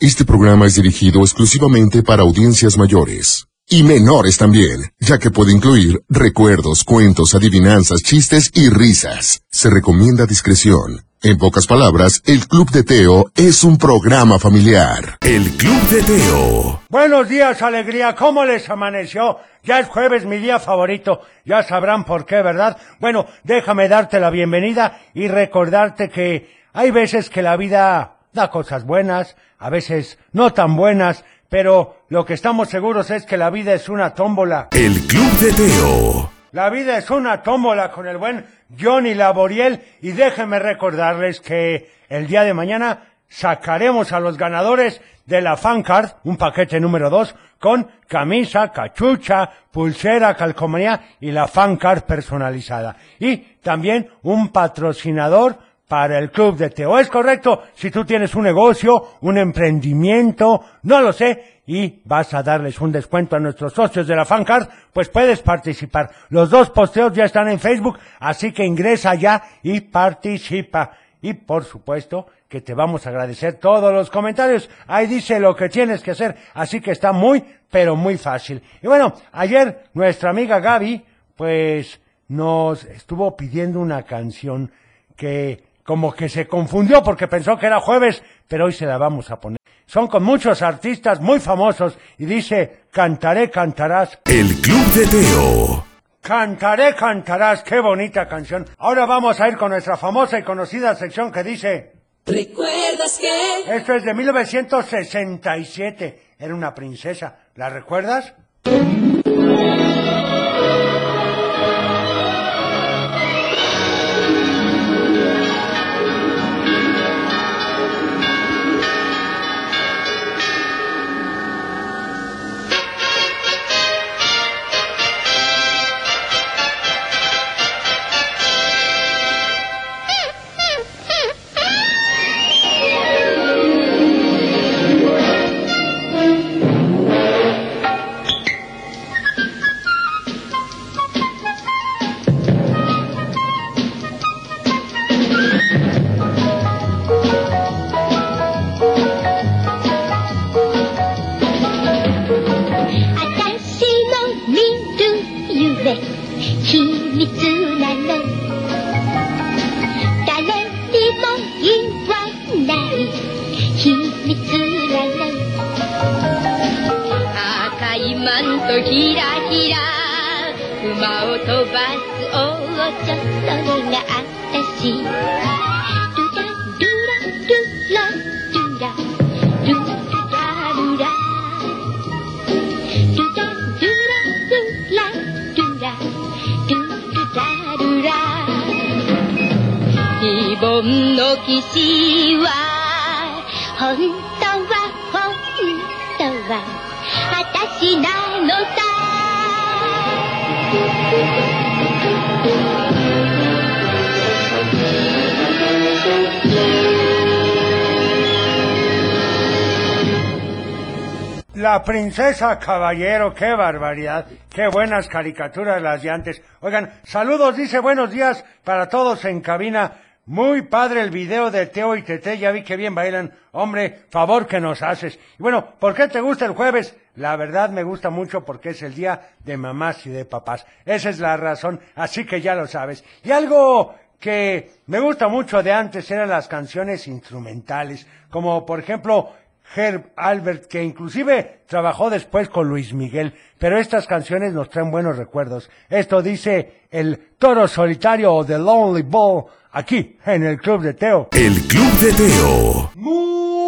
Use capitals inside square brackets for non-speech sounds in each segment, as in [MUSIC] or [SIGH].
Este programa es dirigido exclusivamente para audiencias mayores. Y menores también, ya que puede incluir recuerdos, cuentos, adivinanzas, chistes y risas. Se recomienda discreción. En pocas palabras, el Club de Teo es un programa familiar. El Club de Teo. Buenos días, alegría. ¿Cómo les amaneció? Ya es jueves, mi día favorito. Ya sabrán por qué, ¿verdad? Bueno, déjame darte la bienvenida y recordarte que hay veces que la vida da cosas buenas, a veces no tan buenas, pero lo que estamos seguros es que la vida es una tómbola. El Club de Teo. La vida es una tómbola con el buen Johnny Laboriel y déjenme recordarles que el día de mañana sacaremos a los ganadores de la fan card, un paquete número 2, con camisa, cachucha, pulsera, calcomanía y la fan card personalizada. Y también un patrocinador para el Club de Teo. Es correcto, si tú tienes un negocio, un emprendimiento, no lo sé, y vas a darles un descuento a nuestros socios de la Fancard, pues puedes participar. Los dos posteos ya están en Facebook, así que ingresa ya y participa. Y por supuesto que te vamos a agradecer todos los comentarios. Ahí dice lo que tienes que hacer, así que está muy, pero muy fácil. Y bueno, ayer nuestra amiga Gaby, pues nos estuvo pidiendo una canción que como que se confundió porque pensó que era jueves, pero hoy se la vamos a poner. Son con muchos artistas muy famosos y dice, cantaré, cantarás. El Club de Teo. Cantaré, cantarás, qué bonita canción. Ahora vamos a ir con nuestra famosa y conocida sección que dice, ¿Recuerdas que? esto es de 1967, era una princesa, ¿la recuerdas?「La princesa caballero, qué barbaridad, qué buenas caricaturas las de antes. Oigan, saludos, dice buenos días para todos en cabina. Muy padre el video de Teo y Tete, ya vi que bien bailan. Hombre, favor que nos haces. Y bueno, ¿por qué te gusta el jueves? La verdad me gusta mucho porque es el día de mamás y de papás. Esa es la razón, así que ya lo sabes. Y algo que me gusta mucho de antes eran las canciones instrumentales, como por ejemplo Herb Albert, que inclusive trabajó después con Luis Miguel, pero estas canciones nos traen buenos recuerdos. Esto dice el toro solitario o The Lonely Bull, aquí en el Club de Teo. El Club de Teo. Muy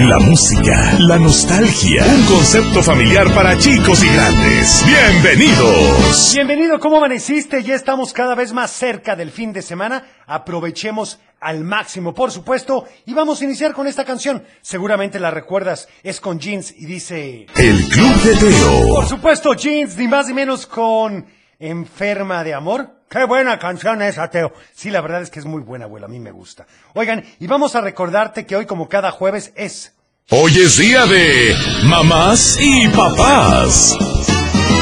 La música, la nostalgia, un concepto familiar para chicos y grandes. Bienvenidos. Bienvenido, ¿cómo amaneciste? Ya estamos cada vez más cerca del fin de semana. Aprovechemos al máximo, por supuesto, y vamos a iniciar con esta canción. Seguramente la recuerdas, es con Jeans y dice... El Club de Teo. Por supuesto, Jeans, ni más ni menos con Enferma de Amor. Qué buena canción es, Ateo. Sí, la verdad es que es muy buena, abuelo, a mí me gusta. Oigan, y vamos a recordarte que hoy, como cada jueves, es... Hoy es día de mamás y papás.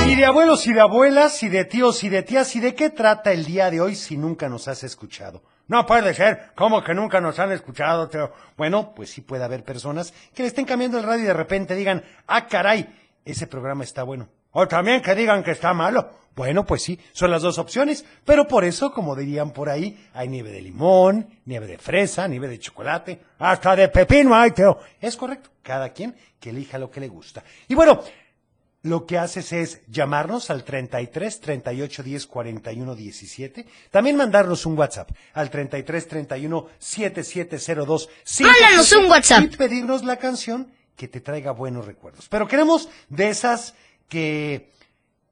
Y de abuelos y de abuelas, y de tíos y de tías, ¿y de qué trata el día de hoy si nunca nos has escuchado? No puede ser, ¿cómo que nunca nos han escuchado, Teo? Bueno, pues sí puede haber personas que le estén cambiando el radio y de repente digan, ah, caray, ese programa está bueno. O también que digan que está malo. Bueno, pues sí, son las dos opciones, pero por eso, como dirían por ahí, hay nieve de limón, nieve de fresa, nieve de chocolate, hasta de pepino hay, Teo. Es correcto, cada quien que elija lo que le gusta. Y bueno, lo que haces es llamarnos al 33 38 10 41 17. También mandarnos un WhatsApp al 33 31 7702 Mándanos un WhatsApp. Y pedirnos la canción que te traiga buenos recuerdos. Pero queremos de esas que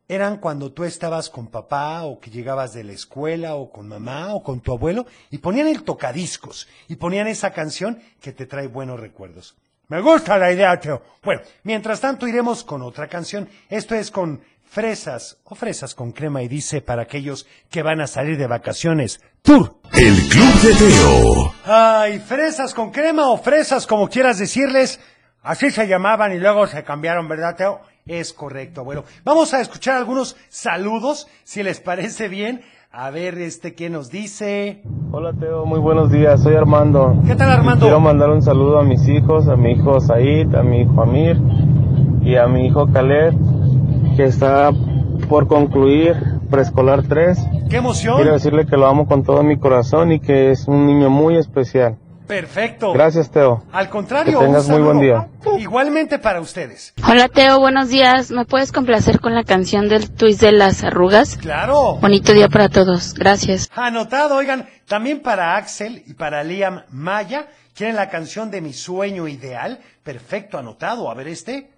eran cuando tú estabas con papá o que llegabas de la escuela o con mamá o con tu abuelo y ponían el tocadiscos y ponían esa canción que te trae buenos recuerdos. Me gusta la idea, Teo. Bueno, mientras tanto iremos con otra canción. Esto es con fresas o fresas con crema y dice para aquellos que van a salir de vacaciones. Tour. El Club de Teo. Ay, fresas con crema o fresas como quieras decirles. Así se llamaban y luego se cambiaron, ¿verdad, Teo? Es correcto, abuelo. Vamos a escuchar algunos saludos, si les parece bien. A ver, este, ¿qué nos dice? Hola Teo, muy buenos días, soy Armando. ¿Qué tal, Armando? Quiero mandar un saludo a mis hijos, a mi hijo Said, a mi hijo Amir y a mi hijo Khaled, que está por concluir preescolar 3. ¡Qué emoción! Quiero decirle que lo amo con todo mi corazón y que es un niño muy especial. Perfecto. Gracias Teo. Al contrario, Que tengas un muy buen día. Igualmente para ustedes. Hola Teo, buenos días. ¿Me puedes complacer con la canción del twist de las arrugas? Claro. Bonito día para todos. Gracias. Anotado, oigan, también para Axel y para Liam Maya, quieren la canción de mi sueño ideal. Perfecto, anotado. A ver este.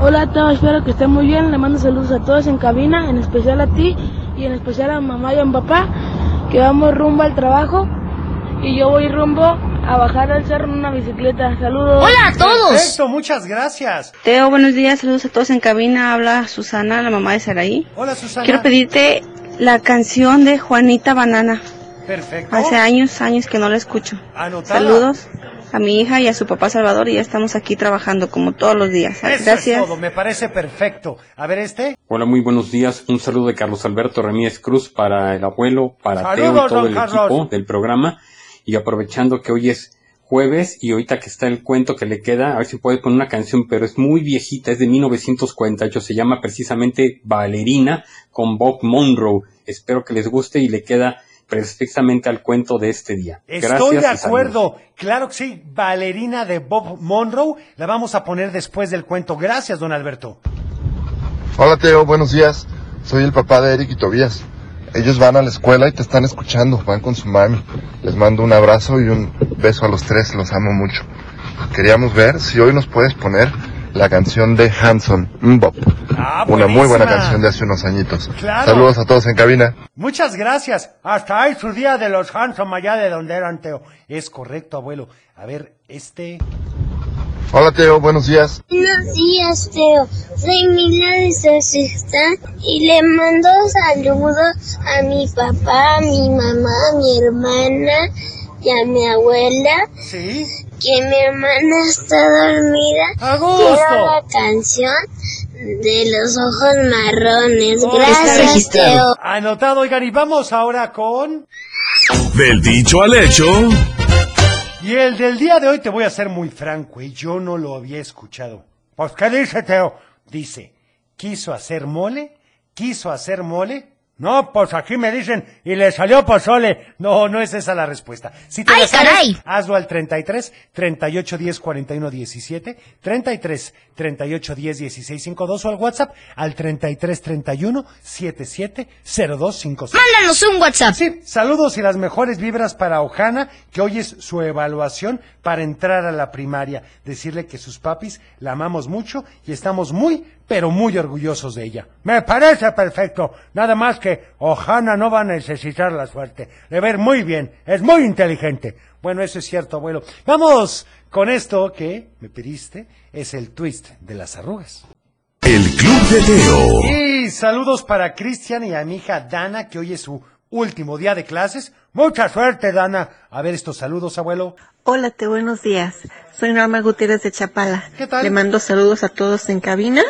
Hola Teo, espero que estén muy bien. Le mando saludos a todos en cabina, en especial a ti y en especial a mamá y a mi papá, que vamos rumbo al trabajo y yo voy rumbo a bajar al cerro en una bicicleta. Saludos. Hola a todos. Perfecto, muchas gracias. Teo, buenos días, saludos a todos en cabina. Habla Susana, la mamá de Saraí. Hola, Susana. Quiero pedirte la canción de Juanita Banana. Perfecto. Hace años, años que no la escucho. Anotada. Saludos a mi hija y a su papá Salvador y ya estamos aquí trabajando como todos los días. Eso Gracias. es todo, me parece perfecto. A ver este. Hola, muy buenos días. Un saludo de Carlos Alberto Ramírez Cruz para el abuelo, para Saludos, Teo y todo el Carlos. equipo del programa. Y aprovechando que hoy es jueves y ahorita que está el cuento que le queda, a ver si puede poner una canción, pero es muy viejita, es de 1948, se llama precisamente Valerina con Bob Monroe. Espero que les guste y le queda perfectamente al cuento de este día. Estoy Gracias de saludos. acuerdo. Claro que sí. Valerina de Bob Monroe. La vamos a poner después del cuento. Gracias, don Alberto. Hola Teo, buenos días. Soy el papá de Eric y Tobías. Ellos van a la escuela y te están escuchando, van con su mami. Les mando un abrazo y un beso a los tres, los amo mucho. Queríamos ver si hoy nos puedes poner la canción de Hanson, Mbop. Ah, Una muy buena canción de hace unos añitos. Claro. Saludos a todos en cabina. Muchas gracias. Hasta ahí su día de los Hanson allá de donde eran, Teo. Es correcto, abuelo. A ver, este. Hola Teo, buenos días. Buenos días, Teo. Soy Mila de Sexta y le mando saludos a mi papá, a mi mamá, a mi hermana y a mi abuela. Sí. Que mi hermana está dormida. Quiero la canción de los ojos marrones. Oh, Gracias, Teo. Anotado, oigan, y vamos ahora con. Del dicho al hecho. Y el del día de hoy te voy a ser muy franco, y yo no lo había escuchado. Pues, ¿qué dice, Teo? Dice, ¿quiso hacer mole? ¿Quiso hacer mole? No, pues aquí me dicen, y le salió pozole. No, no es esa la respuesta. Si te ¡Ay, la sabes, caray! hazlo al 33 38 10 41 17, 33 38 10 16 52 o al WhatsApp al 33 31 77 02 56. Mándanos un WhatsApp. Sí, saludos y las mejores vibras para Ojana, que hoy es su evaluación para entrar a la primaria. Decirle que sus papis la amamos mucho y estamos muy, pero muy orgullosos de ella. Me parece perfecto. Nada más que Ojana no va a necesitar la suerte. Le ver muy bien. Es muy inteligente. Bueno, eso es cierto, abuelo. Vamos con esto que me pediste. Es el twist de las arrugas. El Club de Teo. Y saludos para Cristian y a mi hija Dana, que hoy es su último día de clases. Mucha suerte, Dana. A ver estos saludos, abuelo. Hola, te buenos días. Soy Norma Gutiérrez de Chapala. ¿Qué tal? Le mando saludos a todos en cabina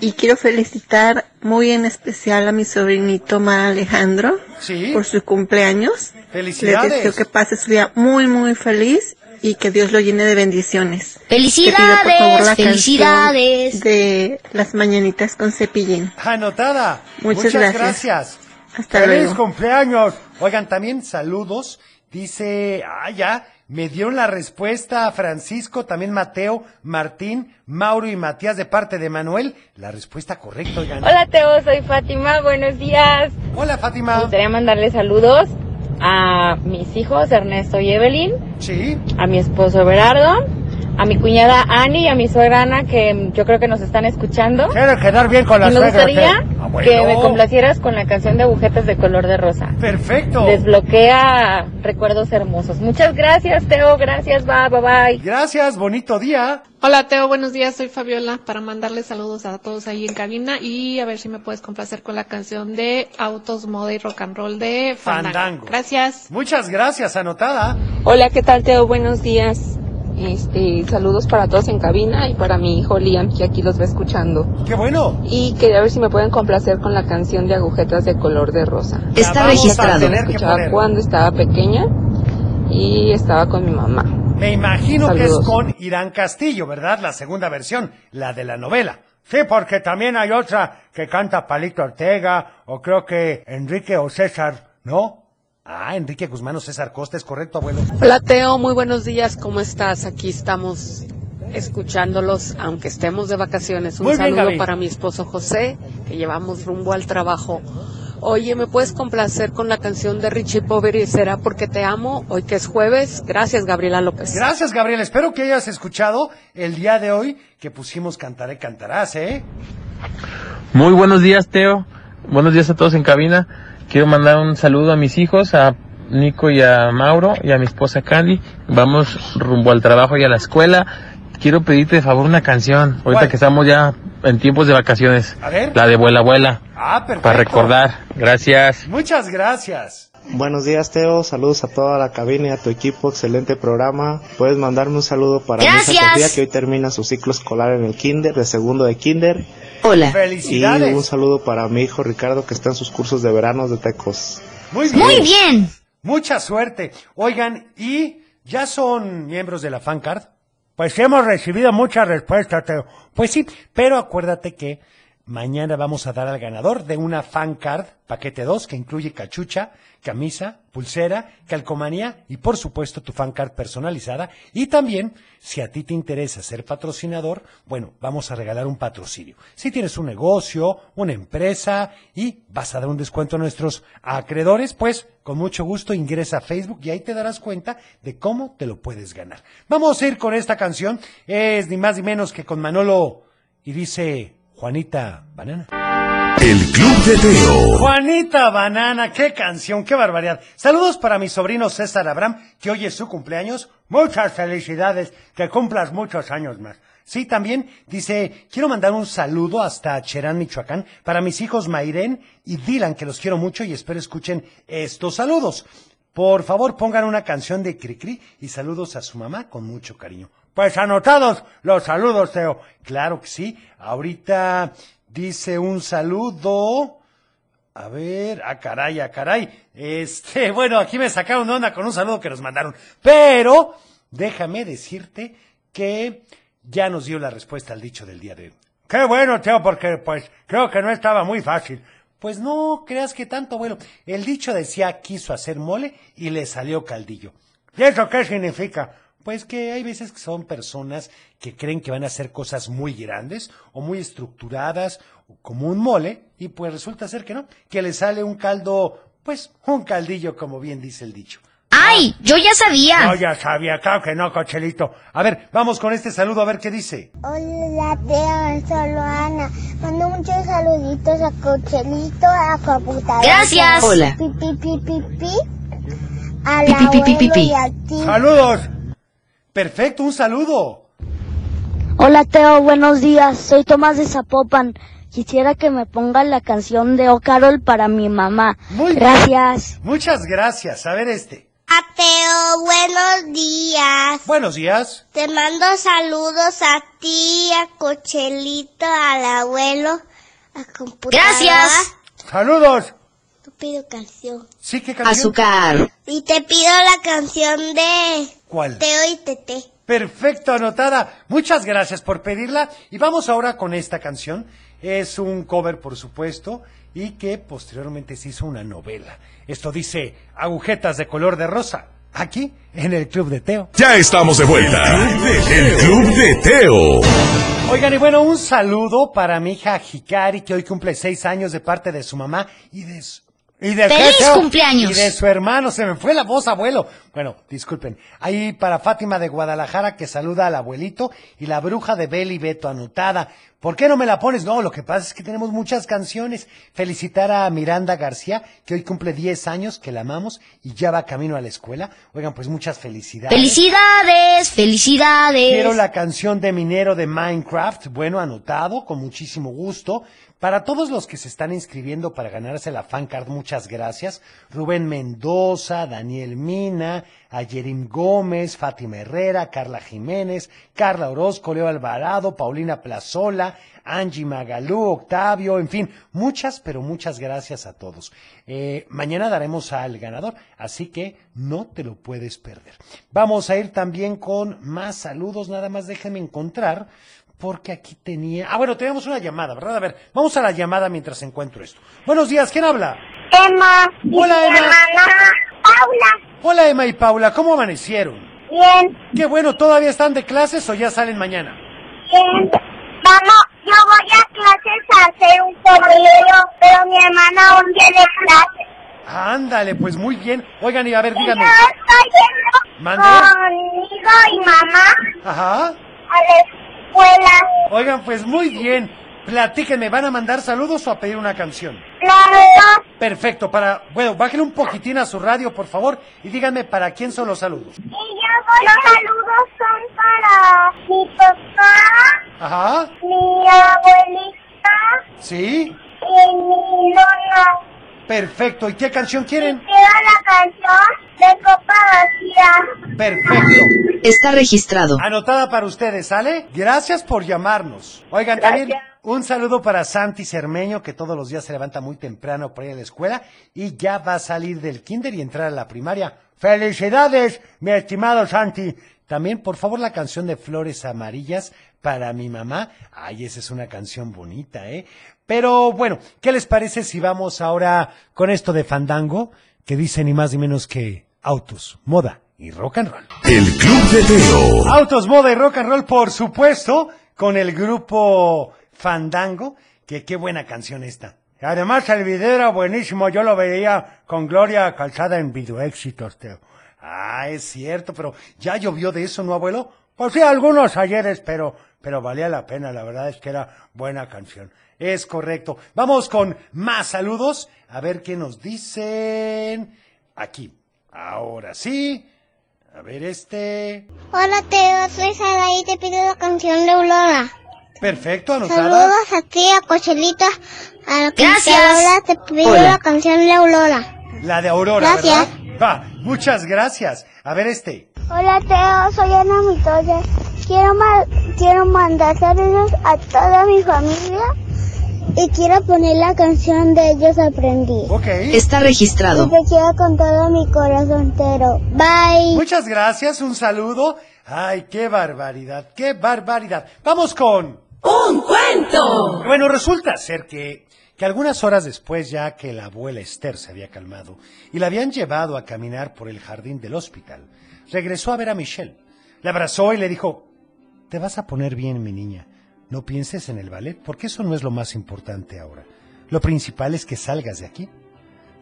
y quiero felicitar muy en especial a mi sobrinito Ma Alejandro Sí. por su cumpleaños. Felicidades. Le deseo que pase su día muy muy feliz y que Dios lo llene de bendiciones. ¡Felicidades! Pido, por favor, la ¡Felicidades! canción De las mañanitas con cepillín. Anotada. Muchas gracias. Hasta Feliz luego. cumpleaños. Oigan, también saludos. Dice, ah, ya, me dieron la respuesta Francisco, también Mateo, Martín, Mauro y Matías de parte de Manuel. La respuesta correcta, oigan. Hola Teo, soy Fátima, buenos días. Hola Fátima. Me gustaría mandarle saludos a mis hijos Ernesto y Evelyn, Sí. a mi esposo Berardo, a mi cuñada Ani y a mi suegra Ana que yo creo que nos están escuchando. Quiero quedar bien con la me suegra, gustaría. Ah, bueno. que me complacieras con la canción de agujetas de color de rosa. Perfecto. Desbloquea recuerdos hermosos. Muchas gracias Teo, gracias, bye, bye, bye. Gracias, bonito día. Hola Teo, buenos días, soy Fabiola para mandarles saludos a todos ahí en cabina y a ver si me puedes complacer con la canción de Autos, Moda y Rock and Roll de Fandango. Fandango. Gracias. Muchas gracias, anotada. Hola, ¿qué tal Teo? Buenos días. Este, saludos para todos en cabina y para mi hijo Liam, que aquí los va escuchando. ¡Qué bueno! Y quería ver si me pueden complacer con la canción de agujetas de color de rosa. Está registrado. escuchaba cuando estaba pequeña y estaba con mi mamá. Me imagino que es con Irán Castillo, ¿verdad? La segunda versión, la de la novela. Sí, porque también hay otra que canta Palito Ortega, o creo que Enrique o César, ¿no? Ah, Enrique Guzmán o César Costa, es correcto, abuelo. Hola Teo, muy buenos días, ¿cómo estás? Aquí estamos escuchándolos, aunque estemos de vacaciones. Un Muy saludo para mi esposo José, que llevamos rumbo al trabajo. Oye, ¿me puedes complacer con la canción de Richie Poveri? ¿Será porque te amo? Hoy que es jueves. Gracias, Gabriela López. Gracias, Gabriel. Espero que hayas escuchado el día de hoy que pusimos Cantaré Cantarás, ¿eh? Muy buenos días, Teo. Buenos días a todos en cabina. Quiero mandar un saludo a mis hijos, a Nico y a Mauro y a mi esposa Candy. Vamos rumbo al trabajo y a la escuela. Quiero pedirte de favor una canción, ahorita ¿Cuál? que estamos ya en tiempos de vacaciones. A ver. La de Vuela Abuela, Ah, perfecto. para recordar. Gracias. Muchas gracias. Buenos días, Teo. Saludos a toda la cabina y a tu equipo. Excelente programa. Puedes mandarme un saludo para mi hija Gracias. Sofía, que hoy termina su ciclo escolar en el kinder, de segundo de kinder. Hola. Y Felicidades. un saludo para mi hijo Ricardo, que está en sus cursos de verano de Tecos. Muy bien. Muy bien. Mucha suerte. Oigan, ¿y ya son miembros de la fan card? Pues hemos recibido muchas respuestas, Teo. Pues sí, pero acuérdate que mañana vamos a dar al ganador de una fan card paquete 2 que incluye cachucha, camisa, pulsera, calcomanía y por supuesto tu fan card personalizada. Y también, si a ti te interesa ser patrocinador, bueno, vamos a regalar un patrocinio. Si tienes un negocio, una empresa y vas a dar un descuento a nuestros acreedores, pues con mucho gusto ingresa a Facebook y ahí te darás cuenta de cómo te lo puedes ganar. Vamos a ir con esta canción. Es ni más ni menos que con Manolo y dice Juanita Banana. El Club de Teo. Juanita Banana, qué canción, qué barbaridad. Saludos para mi sobrino César Abraham, que hoy es su cumpleaños. Muchas felicidades, que cumplas muchos años más. Sí, también dice, quiero mandar un saludo hasta Cherán, Michoacán, para mis hijos Mairén y Dylan, que los quiero mucho y espero escuchen estos saludos. Por favor, pongan una canción de Cricri y saludos a su mamá con mucho cariño. Pues anotados los saludos, Teo. Claro que sí. Ahorita dice un saludo. A ver, a caray, a caray. Este, [LAUGHS] bueno, aquí me sacaron de onda con un saludo que nos mandaron. Pero, déjame decirte que ya nos dio la respuesta al dicho del día de hoy. Qué bueno, Teo, porque pues creo que no estaba muy fácil. Pues no creas que tanto, abuelo. El dicho decía quiso hacer mole y le salió caldillo. ¿Y eso qué significa? Pues que hay veces que son personas que creen que van a hacer cosas muy grandes o muy estructuradas, o como un mole, y pues resulta ser que no, que le sale un caldo, pues un caldillo, como bien dice el dicho. ¡Ay! Yo ya sabía. No, ya sabía, claro que no, cochelito. A ver, vamos con este saludo a ver qué dice. Hola, Teo, solo Ana. Mando muchos saluditos a Cochelito, a computadora. Gracias. Hola. Pi, pi, pi, pi, pi. A Pi, la pi, pi, pi, pi, pi. y a ti. ¡Saludos! Perfecto, un saludo. Hola Teo, buenos días. Soy Tomás de Zapopan. quisiera que me pongan la canción de O Carol para mi mamá. Muy bien. Gracias. Muchas gracias. A ver este. Ateo, buenos días. Buenos días. Te mando saludos a ti, a Cochelito, al abuelo, a computadora. Gracias. Saludos. Te pido canción. Sí, ¿qué canción? Azúcar. Y te pido la canción de ¿Cuál? Teo y Tete. Perfecto, anotada. Muchas gracias por pedirla. Y vamos ahora con esta canción. Es un cover, por supuesto, y que posteriormente se hizo una novela. Esto dice Agujetas de color de rosa. Aquí, en el Club de Teo. Ya estamos de vuelta. El Club de Teo. Oigan, y bueno, un saludo para mi hija Hikari, que hoy cumple seis años de parte de su mamá y de su... Y de ¡Feliz cumpleaños! Y de su hermano, se me fue la voz, abuelo. Bueno, disculpen. Ahí para Fátima de Guadalajara, que saluda al abuelito, y la bruja de Beli Beto, anotada. ¿Por qué no me la pones? No, lo que pasa es que tenemos muchas canciones. Felicitar a Miranda García, que hoy cumple 10 años, que la amamos, y ya va camino a la escuela. Oigan, pues muchas felicidades. Felicidades, felicidades. Quiero la canción de Minero de Minecraft, bueno, anotado, con muchísimo gusto. Para todos los que se están inscribiendo para ganarse la fan card, muchas gracias. Rubén Mendoza, Daniel Mina, Ayerim Gómez, Fátima Herrera, Carla Jiménez, Carla Orozco, Leo Alvarado, Paulina Plazola, Angie Magalú, Octavio, en fin, muchas, pero muchas gracias a todos. Eh, mañana daremos al ganador, así que no te lo puedes perder. Vamos a ir también con más saludos, nada más déjenme encontrar porque aquí tenía... Ah, bueno, tenemos una llamada, ¿verdad? A ver, vamos a la llamada mientras encuentro esto. Buenos días, ¿quién habla? Emma. Hola, Emma. hermana Paula. Hola, Emma y Paula, ¿cómo amanecieron? Bien, Qué bueno, ¿todavía están de clases o ya salen mañana? bien. Vamos, yo voy a clases a hacer un correo, pero mi hermana aún tiene clases. Ándale, pues muy bien. Oigan, y a ver, díganme. Yo estoy yendo Mande. conmigo y mamá Ajá. a la Oigan, pues muy bien. Platíquenme, ¿van a mandar saludos o a pedir una canción? Claro, Perfecto, para... Bueno, bájenle un poquitín a su radio, por favor, y díganme para quién son los saludos. y yo los saludos son para mi papá, Ajá. mi abuelita ¿Sí? y mi nona. Perfecto. ¿Y qué canción quieren? Quiero la canción de Copa Vacía. Perfecto. Está registrado. Anotada para ustedes, ¿sale? Gracias por llamarnos. Oigan, también un saludo para Santi Cermeño, que todos los días se levanta muy temprano para ir a la escuela y ya va a salir del kinder y entrar a la primaria. ¡Felicidades, mi estimado Santi! También, por favor, la canción de Flores Amarillas para mi mamá. Ay, esa es una canción bonita, ¿eh? Pero bueno, ¿qué les parece si vamos ahora con esto de Fandango? Que dice ni más ni menos que autos, moda y rock and roll. El Club de Teo. Autos, moda y rock and roll, por supuesto, con el grupo Fandango, que qué buena canción esta. Además, el video era buenísimo, yo lo veía con Gloria Calzada en video éxitos, Teo. Ah, es cierto, pero ya llovió de eso, ¿no, abuelo? Pues sí, algunos ayeres, pero, pero valía la pena, la verdad es que era buena canción. Es correcto. Vamos con más saludos, a ver qué nos dicen. Aquí, ahora sí. A ver este. Hola Teo, soy Sara y te pido la canción de Aurora. Perfecto, anotada. Saludos a ti, a Cochelita, a la Gracias. te pido Hola. la canción de Aurora. La de Aurora, Gracias. ¿verdad? Va, muchas gracias. A ver este. Hola Teo, soy Ana Mitoya. Quiero, ma- quiero mandar saludos a toda mi familia y quiero poner la canción de Ellos Aprendí. Ok. Está Y registrado. te quiero con todo mi corazón entero. Bye. Muchas gracias, un saludo. Ay, qué barbaridad, qué barbaridad. Vamos con... ¡Un cuento! Bueno, resulta ser que, que algunas horas después, ya que la abuela Esther se había calmado y la habían llevado a caminar por el jardín del hospital, regresó a ver a Michelle. La abrazó y le dijo, te vas a poner bien, mi niña. No pienses en el ballet, porque eso no es lo más importante ahora. Lo principal es que salgas de aquí.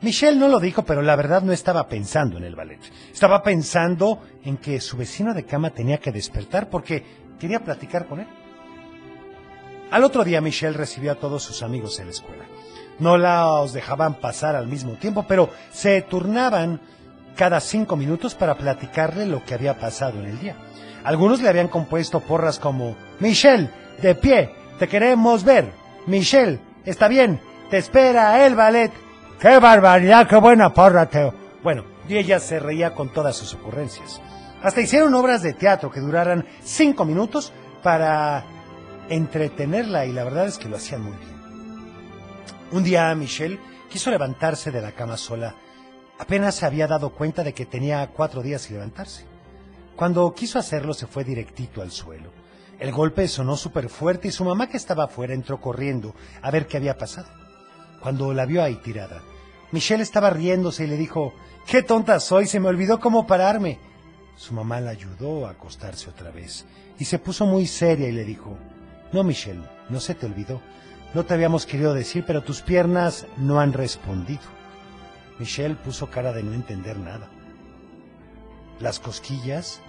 Michelle no lo dijo, pero la verdad no estaba pensando en el ballet. Estaba pensando en que su vecino de cama tenía que despertar porque quería platicar con él. Al otro día Michelle recibió a todos sus amigos en la escuela. No los dejaban pasar al mismo tiempo, pero se turnaban cada cinco minutos para platicarle lo que había pasado en el día. Algunos le habían compuesto porras como Michelle, de pie, te queremos ver. Michelle, está bien, te espera el ballet. ¡Qué barbaridad, qué buena porra, Teo! Bueno, y ella se reía con todas sus ocurrencias. Hasta hicieron obras de teatro que duraran cinco minutos para entretenerla y la verdad es que lo hacían muy bien. Un día Michelle quiso levantarse de la cama sola. Apenas se había dado cuenta de que tenía cuatro días sin levantarse. Cuando quiso hacerlo se fue directito al suelo. El golpe sonó súper fuerte y su mamá que estaba afuera entró corriendo a ver qué había pasado. Cuando la vio ahí tirada, Michelle estaba riéndose y le dijo, ¡Qué tonta soy! Se me olvidó cómo pararme. Su mamá la ayudó a acostarse otra vez y se puso muy seria y le dijo, No, Michelle, no se te olvidó. No te habíamos querido decir, pero tus piernas no han respondido. Michelle puso cara de no entender nada. Las cosquillas.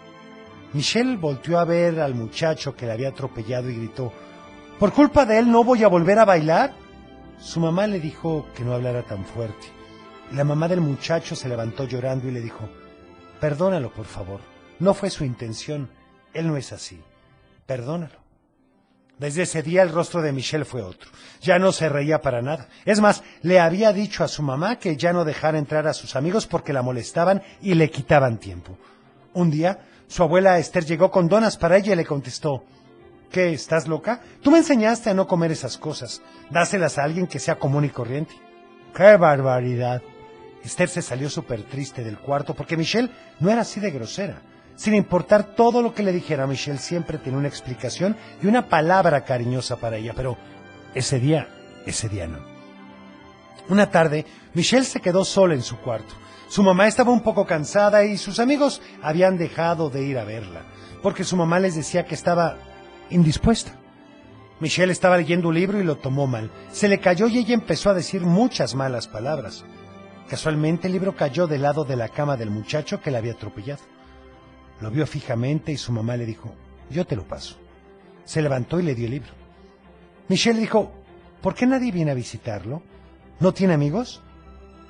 Michelle volteó a ver al muchacho que le había atropellado y gritó, ¿Por culpa de él no voy a volver a bailar? Su mamá le dijo que no hablara tan fuerte. La mamá del muchacho se levantó llorando y le dijo, Perdónalo, por favor. No fue su intención. Él no es así. Perdónalo. Desde ese día el rostro de Michelle fue otro. Ya no se reía para nada. Es más, le había dicho a su mamá que ya no dejara entrar a sus amigos porque la molestaban y le quitaban tiempo. Un día, su abuela Esther llegó con donas para ella y le contestó, ¿Qué? ¿Estás loca? Tú me enseñaste a no comer esas cosas. Dáselas a alguien que sea común y corriente. ¡Qué barbaridad! Esther se salió súper triste del cuarto porque Michelle no era así de grosera. Sin importar todo lo que le dijera, Michelle siempre tenía una explicación y una palabra cariñosa para ella, pero ese día, ese día no. Una tarde, Michelle se quedó sola en su cuarto. Su mamá estaba un poco cansada y sus amigos habían dejado de ir a verla, porque su mamá les decía que estaba indispuesta. Michelle estaba leyendo un libro y lo tomó mal. Se le cayó y ella empezó a decir muchas malas palabras. Casualmente el libro cayó del lado de la cama del muchacho que la había atropellado. Lo vio fijamente y su mamá le dijo, yo te lo paso. Se levantó y le dio el libro. Michelle dijo, ¿por qué nadie viene a visitarlo? ¿No tiene amigos?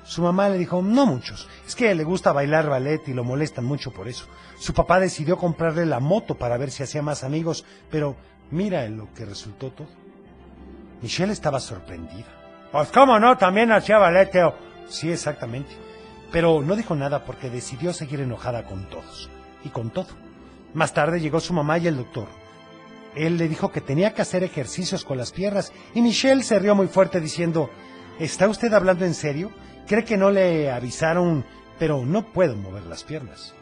Su mamá le dijo, no muchos, es que le gusta bailar ballet y lo molestan mucho por eso. Su papá decidió comprarle la moto para ver si hacía más amigos, pero mira en lo que resultó todo. Michelle estaba sorprendida. Pues cómo no, también hacía ballet, Teo. Sí, exactamente. Pero no dijo nada porque decidió seguir enojada con todos y con todo. Más tarde llegó su mamá y el doctor. Él le dijo que tenía que hacer ejercicios con las piernas y Michelle se rió muy fuerte diciendo, ¿está usted hablando en serio? ¿Cree que no le avisaron? Pero no puedo mover las piernas.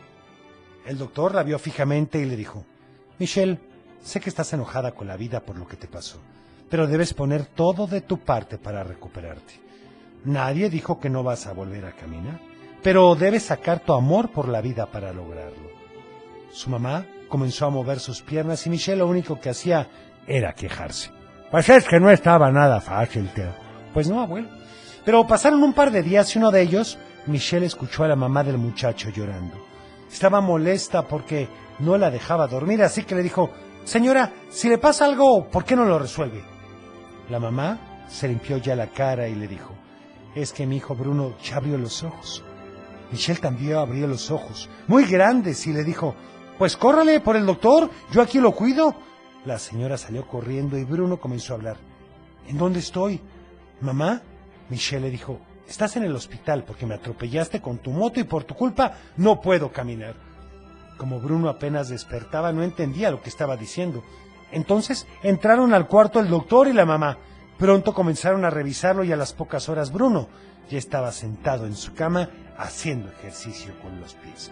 El doctor la vio fijamente y le dijo, Michelle, sé que estás enojada con la vida por lo que te pasó, pero debes poner todo de tu parte para recuperarte. Nadie dijo que no vas a volver a caminar, pero debes sacar tu amor por la vida para lograrlo. Su mamá comenzó a mover sus piernas y Michelle lo único que hacía era quejarse. Pues es que no estaba nada fácil, Teo. Pues no, abuelo. Pero pasaron un par de días y uno de ellos, Michelle escuchó a la mamá del muchacho llorando. Estaba molesta porque no la dejaba dormir, así que le dijo, Señora, si le pasa algo, ¿por qué no lo resuelve? La mamá se limpió ya la cara y le dijo, es que mi hijo Bruno ya abrió los ojos. Michelle también abrió los ojos, muy grandes, y le dijo, pues córrale por el doctor, yo aquí lo cuido. La señora salió corriendo y Bruno comenzó a hablar. ¿En dónde estoy? ¿Mamá? Michelle le dijo, estás en el hospital porque me atropellaste con tu moto y por tu culpa no puedo caminar. Como Bruno apenas despertaba, no entendía lo que estaba diciendo. Entonces entraron al cuarto el doctor y la mamá. Pronto comenzaron a revisarlo y a las pocas horas Bruno ya estaba sentado en su cama haciendo ejercicio con los pies.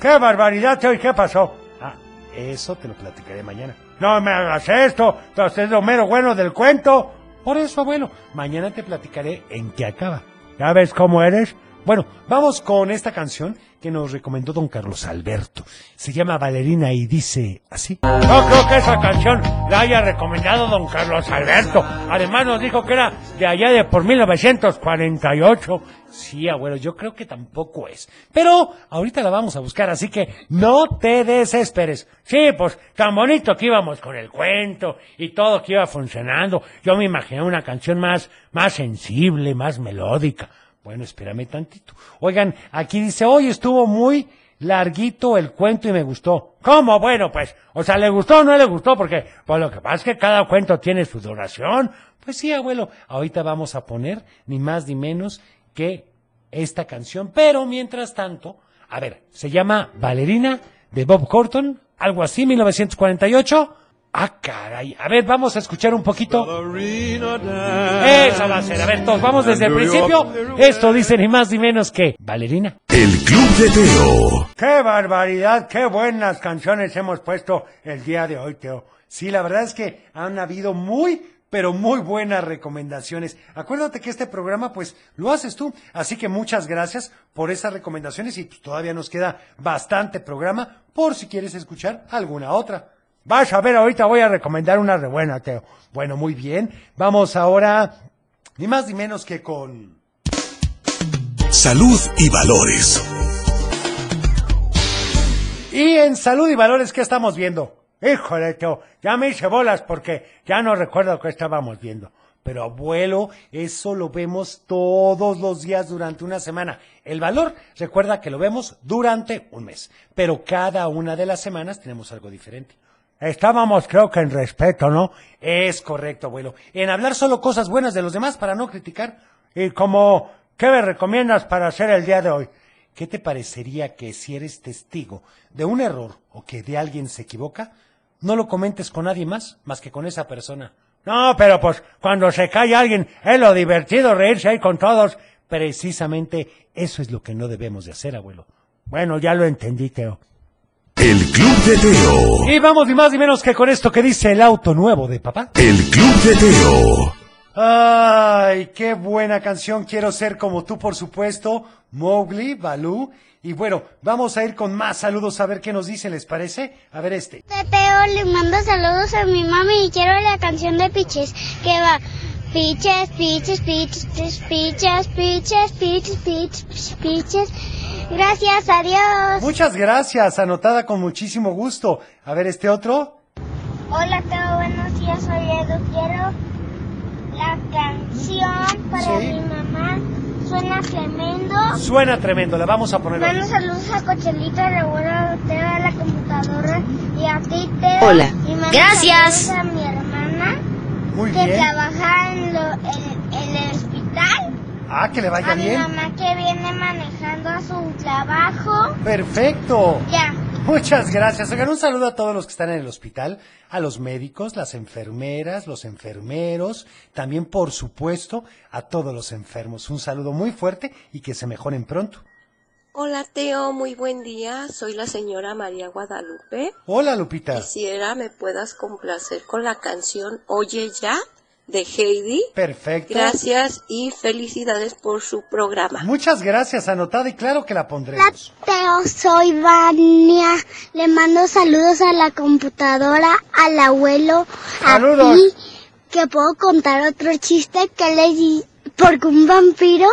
¡Qué barbaridad, Teo! ¿Y qué pasó? Ah, eso te lo platicaré mañana. No me hagas esto, usted es lo mero bueno del cuento. Por eso, abuelo, mañana te platicaré en qué acaba. ¿Ya ves cómo eres? Bueno, vamos con esta canción que nos recomendó don Carlos Alberto. Se llama Valerina y dice así. No creo que esa canción la haya recomendado don Carlos Alberto. Además nos dijo que era de allá de por 1948. Sí, abuelo, yo creo que tampoco es. Pero ahorita la vamos a buscar, así que no te desesperes. Sí, pues tan bonito que íbamos con el cuento y todo que iba funcionando. Yo me imaginé una canción más, más sensible, más melódica. Bueno, espérame tantito. Oigan, aquí dice, hoy estuvo muy larguito el cuento y me gustó. ¿Cómo? Bueno, pues, o sea, ¿le gustó o no le gustó? Porque, pues lo que pasa es que cada cuento tiene su duración. Pues sí, abuelo, ahorita vamos a poner ni más ni menos que esta canción. Pero mientras tanto, a ver, se llama Valerina de Bob Corton, algo así, 1948. Ah, caray. A ver, vamos a escuchar un poquito. Esa va a ser. A ver, todos vamos desde el principio. Esto dice ni más ni menos que Valerina. El Club de Teo. ¡Qué barbaridad! ¡Qué buenas canciones hemos puesto el día de hoy, Teo! Sí, la verdad es que han habido muy, pero muy buenas recomendaciones. Acuérdate que este programa, pues, lo haces tú. Así que muchas gracias por esas recomendaciones y pues, todavía nos queda bastante programa por si quieres escuchar alguna otra. Vas a ver, ahorita voy a recomendar una re buena, Teo. Bueno, muy bien. Vamos ahora, ni más ni menos que con... Salud y valores. Y en salud y valores, ¿qué estamos viendo? Híjole, Teo, ya me hice bolas porque ya no recuerdo qué estábamos viendo. Pero abuelo, eso lo vemos todos los días durante una semana. El valor, recuerda que lo vemos durante un mes. Pero cada una de las semanas tenemos algo diferente. Estábamos, creo que en respeto, ¿no? Es correcto, abuelo. En hablar solo cosas buenas de los demás para no criticar. Y como, ¿qué me recomiendas para hacer el día de hoy? ¿Qué te parecería que si eres testigo de un error o que de alguien se equivoca, no lo comentes con nadie más, más que con esa persona? No, pero pues cuando se cae alguien, es lo divertido reírse ahí con todos. Precisamente eso es lo que no debemos de hacer, abuelo. Bueno, ya lo entendí, Teo. El Club de Teo. Y vamos ni más ni menos que con esto que dice el auto nuevo de papá. El Club de Teo. Ay, qué buena canción. Quiero ser como tú, por supuesto. Mowgli, Balú. Y bueno, vamos a ir con más saludos a ver qué nos dice, ¿les parece? A ver este. Teo le mando saludos a mi mami y quiero la canción de Piches que va. Piches, piches, piches, piches, piches, piches, piches, piches. Gracias, adiós. Muchas gracias, anotada con muchísimo gusto. A ver este otro. Hola, Teo, buenos días, soy Edu. Quiero la canción para Sí. mi mamá. Suena tremendo. Suena tremendo, la vamos a poner. Mando saludos a Cochelito, a la abuela Teo, a la computadora y a ti, Teo. Hola. Y Gracias. a mi Muy que bien. trabaja en, lo- en- en el hospital. Ah, que le vaya a mi bien. mamá que viene manejando a su trabajo. Perfecto. Ya. Muchas gracias. Oigan, un saludo a todos los que están en el hospital, a los médicos, las enfermeras, los enfermeros, también, por supuesto, a todos los enfermos. Un saludo muy fuerte y que se mejoren pronto. Hola Teo, muy buen día. Soy la señora María Guadalupe. Hola, Lupita. Quisiera me puedas complacer con la canción Oye ya de Heidi. Perfecto. Gracias y felicidades por su programa. Muchas gracias, anotada y claro que la pondremos. Teo, soy Vania. Le mando saludos a la computadora, al abuelo, Saludos. a ti. Que puedo contar otro chiste que le di porque un vampiro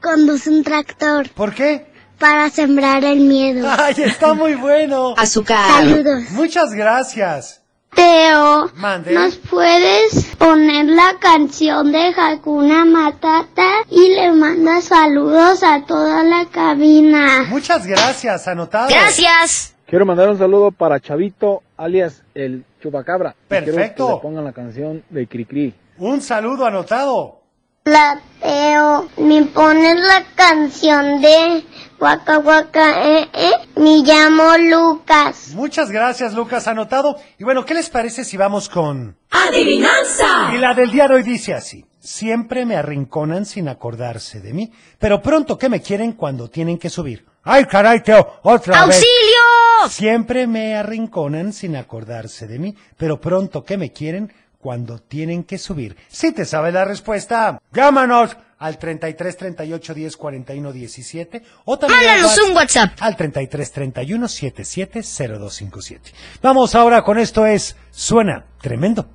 conduce un tractor ¿Por qué? Para sembrar el miedo. [LAUGHS] Ay, está muy bueno. Azúcar. Saludos. Muchas gracias. Teo, Mande. ¿nos puedes poner la canción de Hakuna Matata? Y le manda saludos a toda la cabina. Muchas gracias, anotado. Gracias. Quiero mandar un saludo para Chavito, alias el Chupacabra. Y quiero Perfecto. que le pongan la canción de Cricri. Un saludo anotado. La Teo, ¿me pones la canción de Waka Waka eh, eh? Me llamo Lucas. Muchas gracias, Lucas, anotado. Y bueno, ¿qué les parece si vamos con... ¡Adivinanza! Y la del día de hoy dice así. Siempre me arrinconan sin acordarse de mí, pero pronto que me quieren cuando tienen que subir. ¡Ay, caray, Teo! ¡Otra vez! ¡Auxilio! Siempre me arrinconan sin acordarse de mí, pero pronto que me quieren cuando tienen que subir. Si te sabe la respuesta, llámanos al 33 38 10 41 17 o también al un WhatsApp. al 33 31 77 0257. Vamos ahora con esto es Suena Tremendo.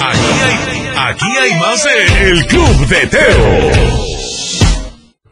Aquí hay, aquí hay más de El Club de Teo.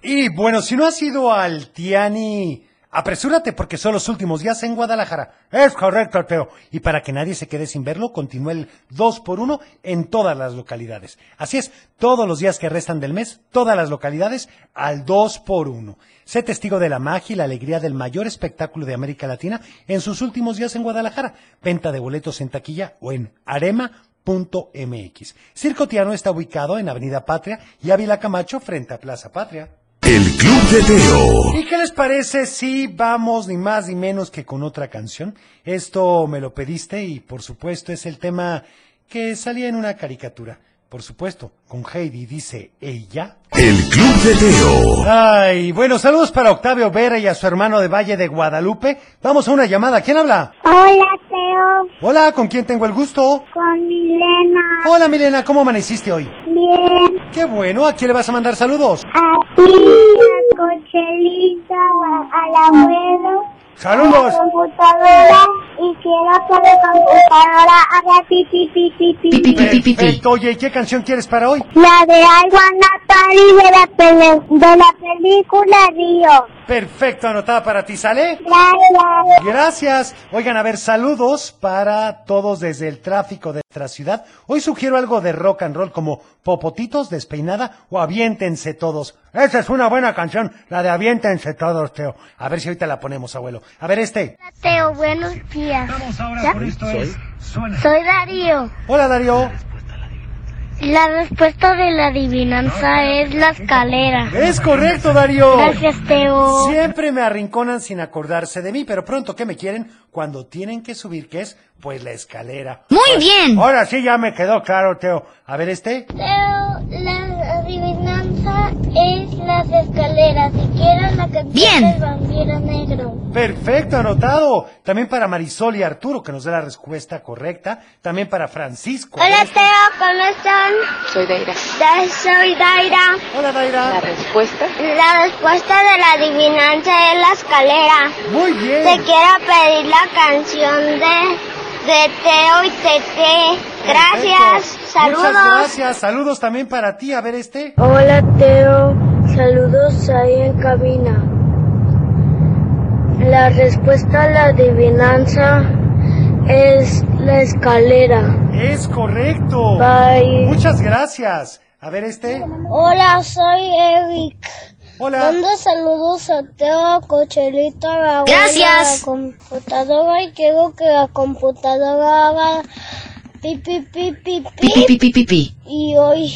Y bueno, si no has ido al Tiani Apresúrate porque son los últimos días en Guadalajara. Es correcto, Teo. Y para que nadie se quede sin verlo, continúa el 2 por 1 en todas las localidades. Así es, todos los días que restan del mes, todas las localidades al 2 por 1 Sé testigo de la magia y la alegría del mayor espectáculo de América Latina en sus últimos días en Guadalajara. Venta de boletos en taquilla o en arema.mx. Circo Tiano está ubicado en Avenida Patria y Ávila Camacho frente a Plaza Patria. El Club de Teo. ¿Y qué les parece si vamos ni más ni menos que con otra canción? Esto me lo pediste y por supuesto es el tema que salía en una caricatura. Por supuesto, con Heidi dice ella. El Club de Teo. Ay, bueno, saludos para Octavio Vera y a su hermano de Valle de Guadalupe. Vamos a una llamada. ¿Quién habla? Hola, Teo. Hola, ¿con quién tengo el gusto? Con Milena. Hola, Milena, ¿cómo amaneciste hoy? Bien. Qué bueno, ¿a quién le vas a mandar saludos? A ti, a Cochelita, al abuelo. Saludos. La computadora y quiero que la computadora haga pi pi pi pi pi. Perfecto, oye, ¿y qué canción quieres para hoy? La de I Wanna Party de la, de la película Río. Perfecto, anotada para ti, ¿sale? Gracias. Gracias. Oigan, a ver, saludos para todos desde el tráfico de nuestra ciudad. Hoy sugiero algo de rock and roll como Popotitos, Despeinada o Aviéntense Todos. Esa es una buena canción, la de Aviéntense Todos, Teo. A ver si ahorita la ponemos, abuelo. A ver este. Teo, buenos días. Vamos ahora ¿Ya? con esto es... Suena. Soy Darío. Hola, Darío. La respuesta de la adivinanza es la escalera. Es correcto, Darío. Gracias, Teo. Siempre me arrinconan sin acordarse de mí, pero pronto, ¿qué me quieren? Cuando tienen que subir, ¿qué es? Pues la escalera. Muy Pues, bien. Ahora sí ya me quedó claro, Teo. A ver este. Teo, la adivinanza es las escaleras. Si quieres la canción Bien. del Perfecto, anotado. También para Marisol y Arturo, que nos dé la respuesta correcta. También para Francisco. Hola, Teo, ¿cómo están? Soy Daira. Da- Soy Daira. Hola, Daira. La respuesta. La respuesta de la adivinanza es la escalera. Muy bien. Te quiero pedir la canción de, de Teo y Tete. Gracias. Perfecto. Saludos. Muchas gracias. Saludos también para ti. A ver este. Hola Teo, saludos ahí en cabina. La respuesta a la adivinanza es la escalera. Es correcto. Bye. Muchas gracias. A ver este. Hola, soy Eric. Hola. Mando saludos a Teo, a Cochelito, a la abuela, Gracias. a la computadora y quiero que la computadora haga pi pi pi pi Pi, pi, pi, pi, pi, pi. y hoy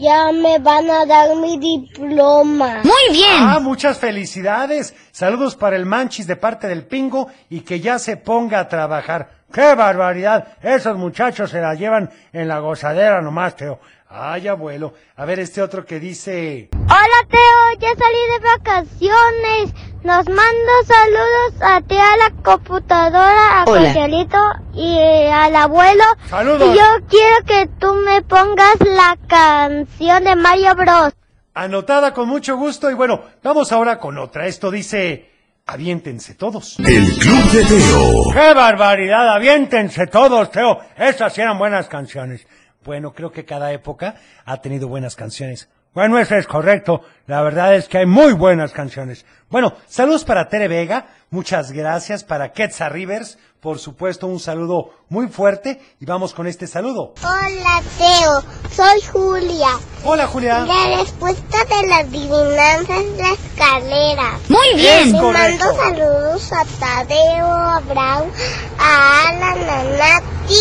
ya me van a dar mi diploma. Muy bien. Ah, muchas felicidades. Saludos para el Manchis de parte del Pingo y que ya se ponga a trabajar. ¡Qué barbaridad! Esos muchachos se la llevan en la gozadera nomás, Teo. Ay, abuelo. A ver este otro que dice... Hola Teo, ya salí de vacaciones. Nos mando saludos a ti, a la computadora, a. Cochelito y eh, al abuelo. Saludos. Y yo quiero que tú me pongas la canción de Mario Bros. Anotada con mucho gusto y bueno, vamos ahora con otra. Esto dice... Aviéntense todos. El Club de Teo. ¡Qué barbaridad! Aviéntense todos, Teo. Esas sí eran buenas canciones. Bueno, creo que cada época ha tenido buenas canciones. Bueno, eso es correcto. La verdad es que hay muy buenas canciones. Bueno, saludos para Tere Vega. Muchas gracias para Quetzal Rivers. Por supuesto, un saludo muy fuerte. Y vamos con este saludo. Hola Teo, soy Julia. Hola, Julia. La respuesta de la adivinanza es la escalera. Muy bien. Le correcto. mando saludos a Tadeo, a Abraham, a Alan, a Nati.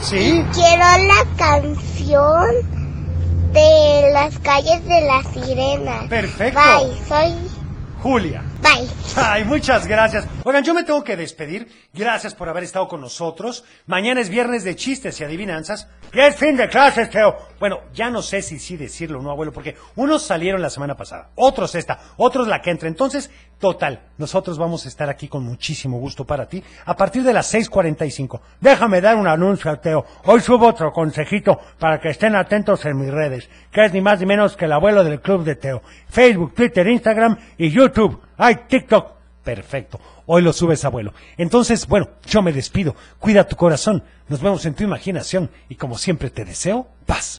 Sí. Quiero la canción de las calles de la sirena. Perfecto. Bye, soy... Julia. Bye. Ay, muchas gracias. Oigan, yo me tengo que despedir. Gracias por haber estado con nosotros. Mañana es viernes de chistes y adivinanzas. Y es fin de clases, Teo. Bueno, ya no sé si sí decirlo o no, abuelo, porque unos salieron la semana pasada, otros esta, otros la que entra. Entonces, total, nosotros vamos a estar aquí con muchísimo gusto para ti a partir de las 6.45. Déjame dar un anuncio, Teo. Hoy subo otro consejito para que estén atentos en mis redes, que es ni más ni menos que el abuelo del club de Teo. Facebook, Twitter, Instagram y YouTube. ¡Ay, TikTok! Perfecto. Hoy lo subes, abuelo. Entonces, bueno, yo me despido. Cuida tu corazón. Nos vemos en tu imaginación. Y como siempre te deseo, paz.